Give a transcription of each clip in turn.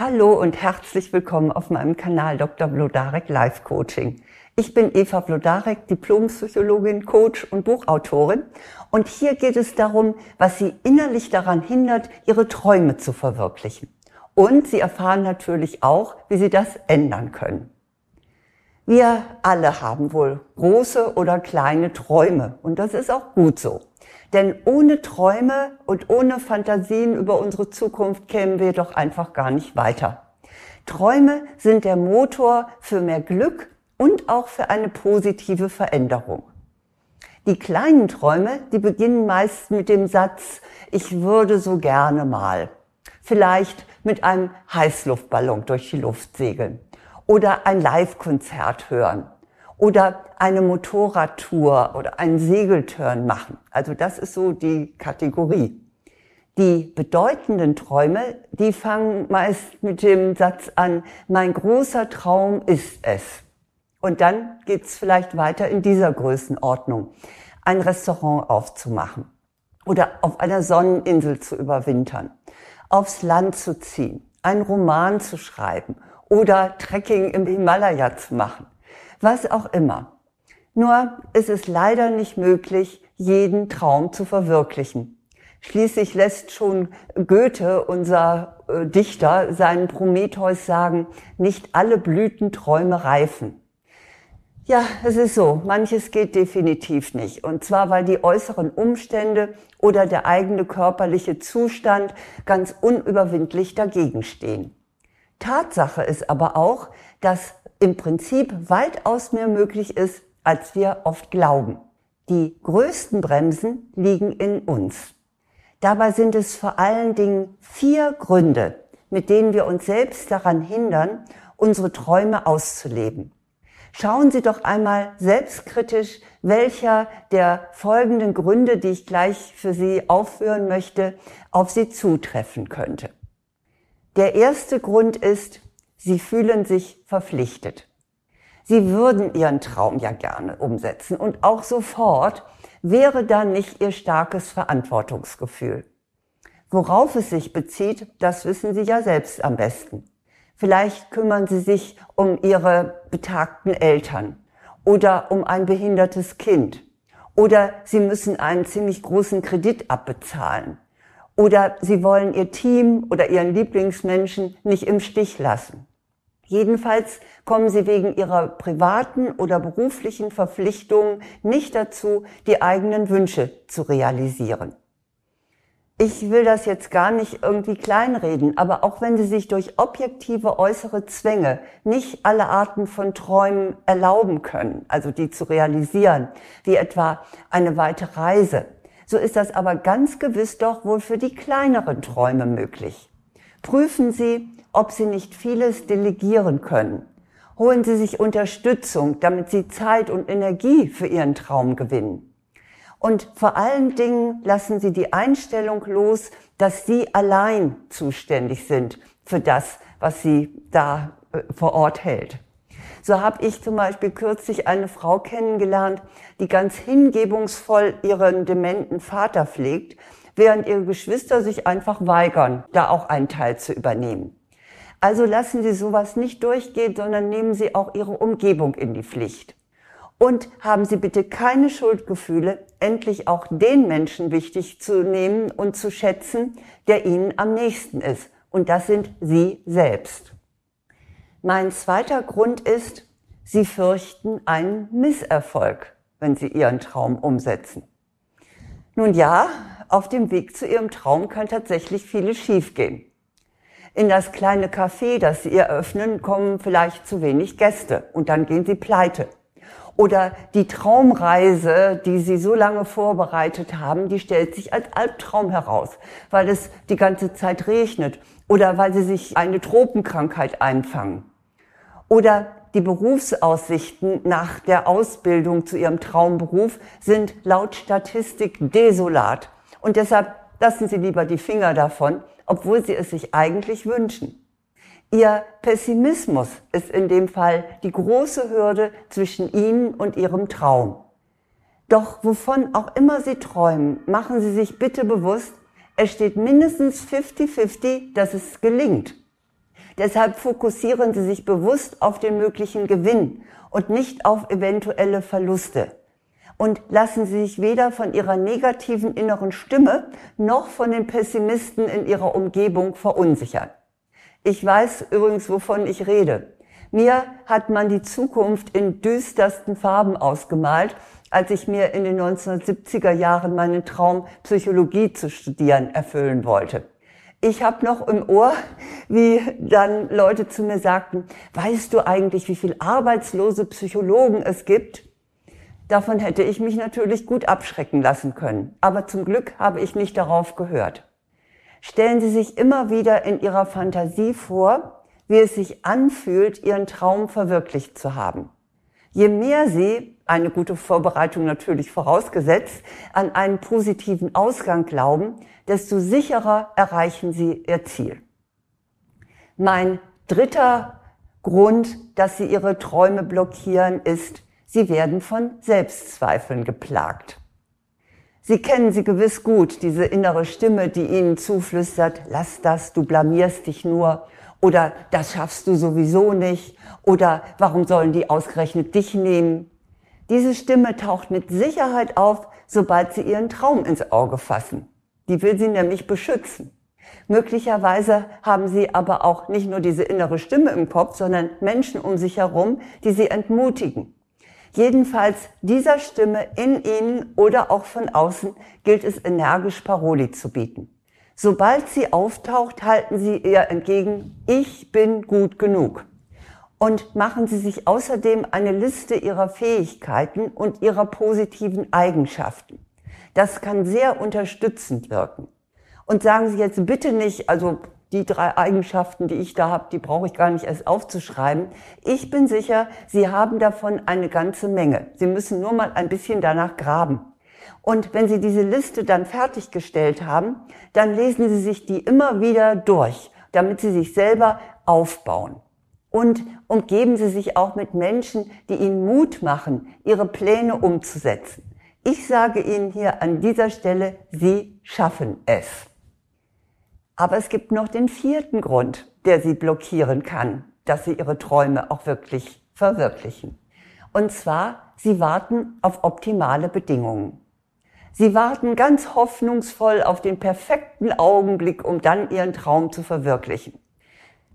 Hallo und herzlich willkommen auf meinem Kanal Dr. Blodarek Life Coaching. Ich bin Eva Blodarek, Diplompsychologin, Coach und Buchautorin. Und hier geht es darum, was Sie innerlich daran hindert, Ihre Träume zu verwirklichen. Und Sie erfahren natürlich auch, wie Sie das ändern können. Wir alle haben wohl große oder kleine Träume. Und das ist auch gut so. Denn ohne Träume und ohne Fantasien über unsere Zukunft kämen wir doch einfach gar nicht weiter. Träume sind der Motor für mehr Glück und auch für eine positive Veränderung. Die kleinen Träume, die beginnen meist mit dem Satz, ich würde so gerne mal. Vielleicht mit einem Heißluftballon durch die Luft segeln oder ein Live-Konzert hören oder eine Motorradtour oder einen Segeltörn machen. Also das ist so die Kategorie. Die bedeutenden Träume, die fangen meist mit dem Satz an, mein großer Traum ist es. Und dann geht's vielleicht weiter in dieser Größenordnung. Ein Restaurant aufzumachen oder auf einer Sonneninsel zu überwintern, aufs Land zu ziehen, einen Roman zu schreiben oder Trekking im Himalaya zu machen was auch immer. Nur ist es leider nicht möglich, jeden Traum zu verwirklichen. Schließlich lässt schon Goethe, unser äh, Dichter, seinen Prometheus sagen, nicht alle Blütenträume reifen. Ja, es ist so, manches geht definitiv nicht. Und zwar, weil die äußeren Umstände oder der eigene körperliche Zustand ganz unüberwindlich dagegen stehen. Tatsache ist aber auch, dass im Prinzip weitaus mehr möglich ist, als wir oft glauben. Die größten Bremsen liegen in uns. Dabei sind es vor allen Dingen vier Gründe, mit denen wir uns selbst daran hindern, unsere Träume auszuleben. Schauen Sie doch einmal selbstkritisch, welcher der folgenden Gründe, die ich gleich für Sie aufführen möchte, auf Sie zutreffen könnte. Der erste Grund ist, Sie fühlen sich verpflichtet. Sie würden Ihren Traum ja gerne umsetzen und auch sofort wäre da nicht Ihr starkes Verantwortungsgefühl. Worauf es sich bezieht, das wissen Sie ja selbst am besten. Vielleicht kümmern Sie sich um Ihre betagten Eltern oder um ein behindertes Kind oder Sie müssen einen ziemlich großen Kredit abbezahlen oder Sie wollen Ihr Team oder Ihren Lieblingsmenschen nicht im Stich lassen. Jedenfalls kommen sie wegen ihrer privaten oder beruflichen Verpflichtungen nicht dazu, die eigenen Wünsche zu realisieren. Ich will das jetzt gar nicht irgendwie kleinreden, aber auch wenn Sie sich durch objektive äußere Zwänge nicht alle Arten von Träumen erlauben können, also die zu realisieren, wie etwa eine weite Reise, so ist das aber ganz gewiss doch wohl für die kleineren Träume möglich. Prüfen Sie, ob Sie nicht vieles delegieren können. Holen Sie sich Unterstützung, damit Sie Zeit und Energie für Ihren Traum gewinnen. Und vor allen Dingen lassen Sie die Einstellung los, dass Sie allein zuständig sind für das, was Sie da äh, vor Ort hält. So habe ich zum Beispiel kürzlich eine Frau kennengelernt, die ganz hingebungsvoll ihren dementen Vater pflegt, während ihre Geschwister sich einfach weigern, da auch einen Teil zu übernehmen. Also lassen Sie sowas nicht durchgehen, sondern nehmen Sie auch Ihre Umgebung in die Pflicht. Und haben Sie bitte keine Schuldgefühle, endlich auch den Menschen wichtig zu nehmen und zu schätzen, der Ihnen am nächsten ist. Und das sind Sie selbst. Mein zweiter Grund ist, Sie fürchten einen Misserfolg, wenn Sie Ihren Traum umsetzen. Nun ja, auf dem Weg zu Ihrem Traum kann tatsächlich vieles schiefgehen. In das kleine Café, das Sie eröffnen, kommen vielleicht zu wenig Gäste und dann gehen Sie pleite. Oder die Traumreise, die Sie so lange vorbereitet haben, die stellt sich als Albtraum heraus, weil es die ganze Zeit regnet oder weil Sie sich eine Tropenkrankheit einfangen. Oder die Berufsaussichten nach der Ausbildung zu Ihrem Traumberuf sind laut Statistik desolat. Und deshalb lassen Sie lieber die Finger davon, obwohl Sie es sich eigentlich wünschen. Ihr Pessimismus ist in dem Fall die große Hürde zwischen Ihnen und Ihrem Traum. Doch wovon auch immer Sie träumen, machen Sie sich bitte bewusst, es steht mindestens 50-50, dass es gelingt. Deshalb fokussieren Sie sich bewusst auf den möglichen Gewinn und nicht auf eventuelle Verluste. Und lassen Sie sich weder von Ihrer negativen inneren Stimme noch von den Pessimisten in Ihrer Umgebung verunsichern. Ich weiß übrigens, wovon ich rede. Mir hat man die Zukunft in düstersten Farben ausgemalt, als ich mir in den 1970er Jahren meinen Traum, Psychologie zu studieren, erfüllen wollte. Ich habe noch im Ohr, wie dann Leute zu mir sagten, weißt du eigentlich, wie viel arbeitslose Psychologen es gibt? Davon hätte ich mich natürlich gut abschrecken lassen können. Aber zum Glück habe ich nicht darauf gehört. Stellen Sie sich immer wieder in Ihrer Fantasie vor, wie es sich anfühlt, Ihren Traum verwirklicht zu haben. Je mehr Sie, eine gute Vorbereitung natürlich vorausgesetzt, an einen positiven Ausgang glauben, desto sicherer erreichen Sie Ihr Ziel. Mein dritter Grund, dass Sie Ihre Träume blockieren, ist, Sie werden von Selbstzweifeln geplagt. Sie kennen sie gewiss gut, diese innere Stimme, die Ihnen zuflüstert, lass das, du blamierst dich nur oder das schaffst du sowieso nicht oder warum sollen die ausgerechnet dich nehmen? Diese Stimme taucht mit Sicherheit auf, sobald Sie Ihren Traum ins Auge fassen. Die will Sie nämlich beschützen. Möglicherweise haben Sie aber auch nicht nur diese innere Stimme im Kopf, sondern Menschen um sich herum, die Sie entmutigen. Jedenfalls dieser Stimme in Ihnen oder auch von außen gilt es energisch Paroli zu bieten. Sobald sie auftaucht, halten Sie ihr entgegen, ich bin gut genug. Und machen Sie sich außerdem eine Liste Ihrer Fähigkeiten und Ihrer positiven Eigenschaften. Das kann sehr unterstützend wirken. Und sagen Sie jetzt bitte nicht, also die drei Eigenschaften, die ich da habe, die brauche ich gar nicht erst aufzuschreiben. Ich bin sicher, Sie haben davon eine ganze Menge. Sie müssen nur mal ein bisschen danach graben. Und wenn Sie diese Liste dann fertiggestellt haben, dann lesen Sie sich die immer wieder durch, damit Sie sich selber aufbauen. Und umgeben Sie sich auch mit Menschen, die Ihnen Mut machen, Ihre Pläne umzusetzen. Ich sage Ihnen hier an dieser Stelle, Sie schaffen es. Aber es gibt noch den vierten Grund, der sie blockieren kann, dass sie ihre Träume auch wirklich verwirklichen. Und zwar, sie warten auf optimale Bedingungen. Sie warten ganz hoffnungsvoll auf den perfekten Augenblick, um dann ihren Traum zu verwirklichen.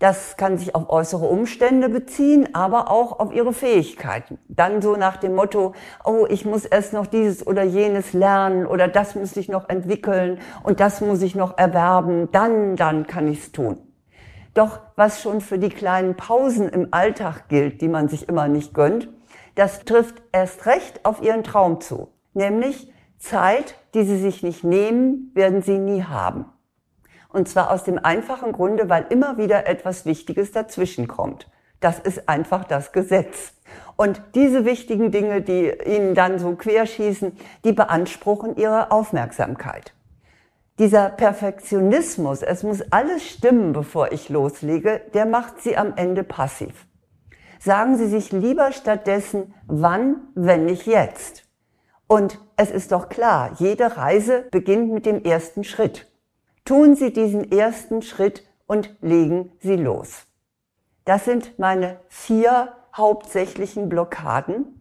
Das kann sich auf äußere Umstände beziehen, aber auch auf ihre Fähigkeiten. Dann so nach dem Motto, oh, ich muss erst noch dieses oder jenes lernen oder das muss ich noch entwickeln und das muss ich noch erwerben, dann, dann kann ich's tun. Doch was schon für die kleinen Pausen im Alltag gilt, die man sich immer nicht gönnt, das trifft erst recht auf ihren Traum zu. Nämlich Zeit, die sie sich nicht nehmen, werden sie nie haben. Und zwar aus dem einfachen Grunde, weil immer wieder etwas Wichtiges dazwischen kommt. Das ist einfach das Gesetz. Und diese wichtigen Dinge, die Ihnen dann so querschießen, die beanspruchen Ihre Aufmerksamkeit. Dieser Perfektionismus, es muss alles stimmen, bevor ich loslege, der macht Sie am Ende passiv. Sagen Sie sich lieber stattdessen, wann, wenn nicht jetzt. Und es ist doch klar, jede Reise beginnt mit dem ersten Schritt. Tun Sie diesen ersten Schritt und legen Sie los. Das sind meine vier hauptsächlichen Blockaden,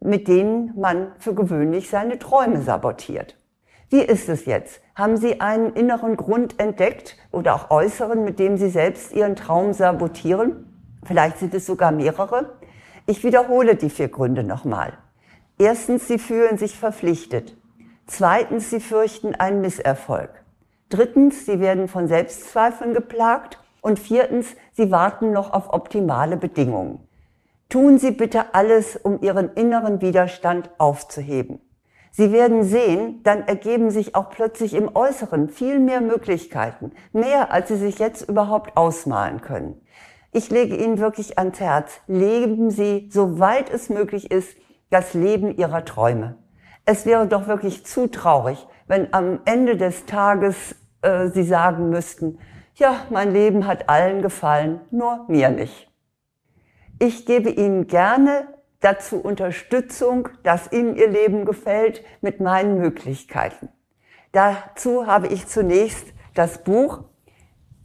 mit denen man für gewöhnlich seine Träume sabotiert. Wie ist es jetzt? Haben Sie einen inneren Grund entdeckt oder auch äußeren, mit dem Sie selbst Ihren Traum sabotieren? Vielleicht sind es sogar mehrere. Ich wiederhole die vier Gründe nochmal. Erstens, Sie fühlen sich verpflichtet. Zweitens, Sie fürchten einen Misserfolg. Drittens, sie werden von Selbstzweifeln geplagt. Und viertens, sie warten noch auf optimale Bedingungen. Tun Sie bitte alles, um Ihren inneren Widerstand aufzuheben. Sie werden sehen, dann ergeben sich auch plötzlich im Äußeren viel mehr Möglichkeiten, mehr als Sie sich jetzt überhaupt ausmalen können. Ich lege Ihnen wirklich ans Herz, leben Sie, soweit es möglich ist, das Leben Ihrer Träume. Es wäre doch wirklich zu traurig, wenn am Ende des Tages äh, Sie sagen müssten, ja, mein Leben hat allen gefallen, nur mir nicht. Ich gebe Ihnen gerne dazu Unterstützung, dass Ihnen Ihr Leben gefällt, mit meinen Möglichkeiten. Dazu habe ich zunächst das Buch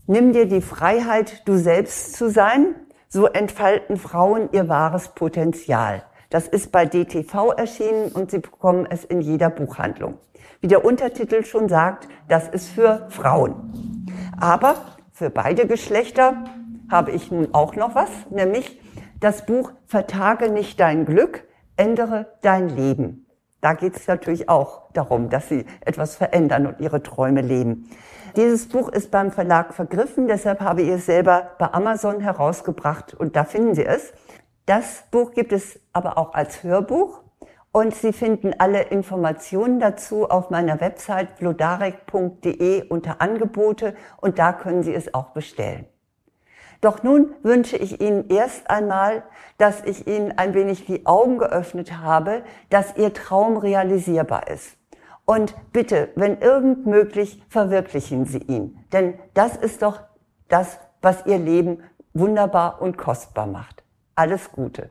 Nimm dir die Freiheit, du selbst zu sein, so entfalten Frauen ihr wahres Potenzial. Das ist bei DTV erschienen und Sie bekommen es in jeder Buchhandlung. Wie der Untertitel schon sagt, das ist für Frauen. Aber für beide Geschlechter habe ich nun auch noch was, nämlich das Buch Vertage nicht dein Glück, ändere dein Leben. Da geht es natürlich auch darum, dass Sie etwas verändern und Ihre Träume leben. Dieses Buch ist beim Verlag vergriffen, deshalb habe ich es selber bei Amazon herausgebracht und da finden Sie es. Das Buch gibt es aber auch als Hörbuch und Sie finden alle Informationen dazu auf meiner Website vlodarek.de unter Angebote und da können Sie es auch bestellen. Doch nun wünsche ich Ihnen erst einmal, dass ich Ihnen ein wenig die Augen geöffnet habe, dass Ihr Traum realisierbar ist. Und bitte, wenn irgend möglich, verwirklichen Sie ihn. Denn das ist doch das, was Ihr Leben wunderbar und kostbar macht. Alles Gute.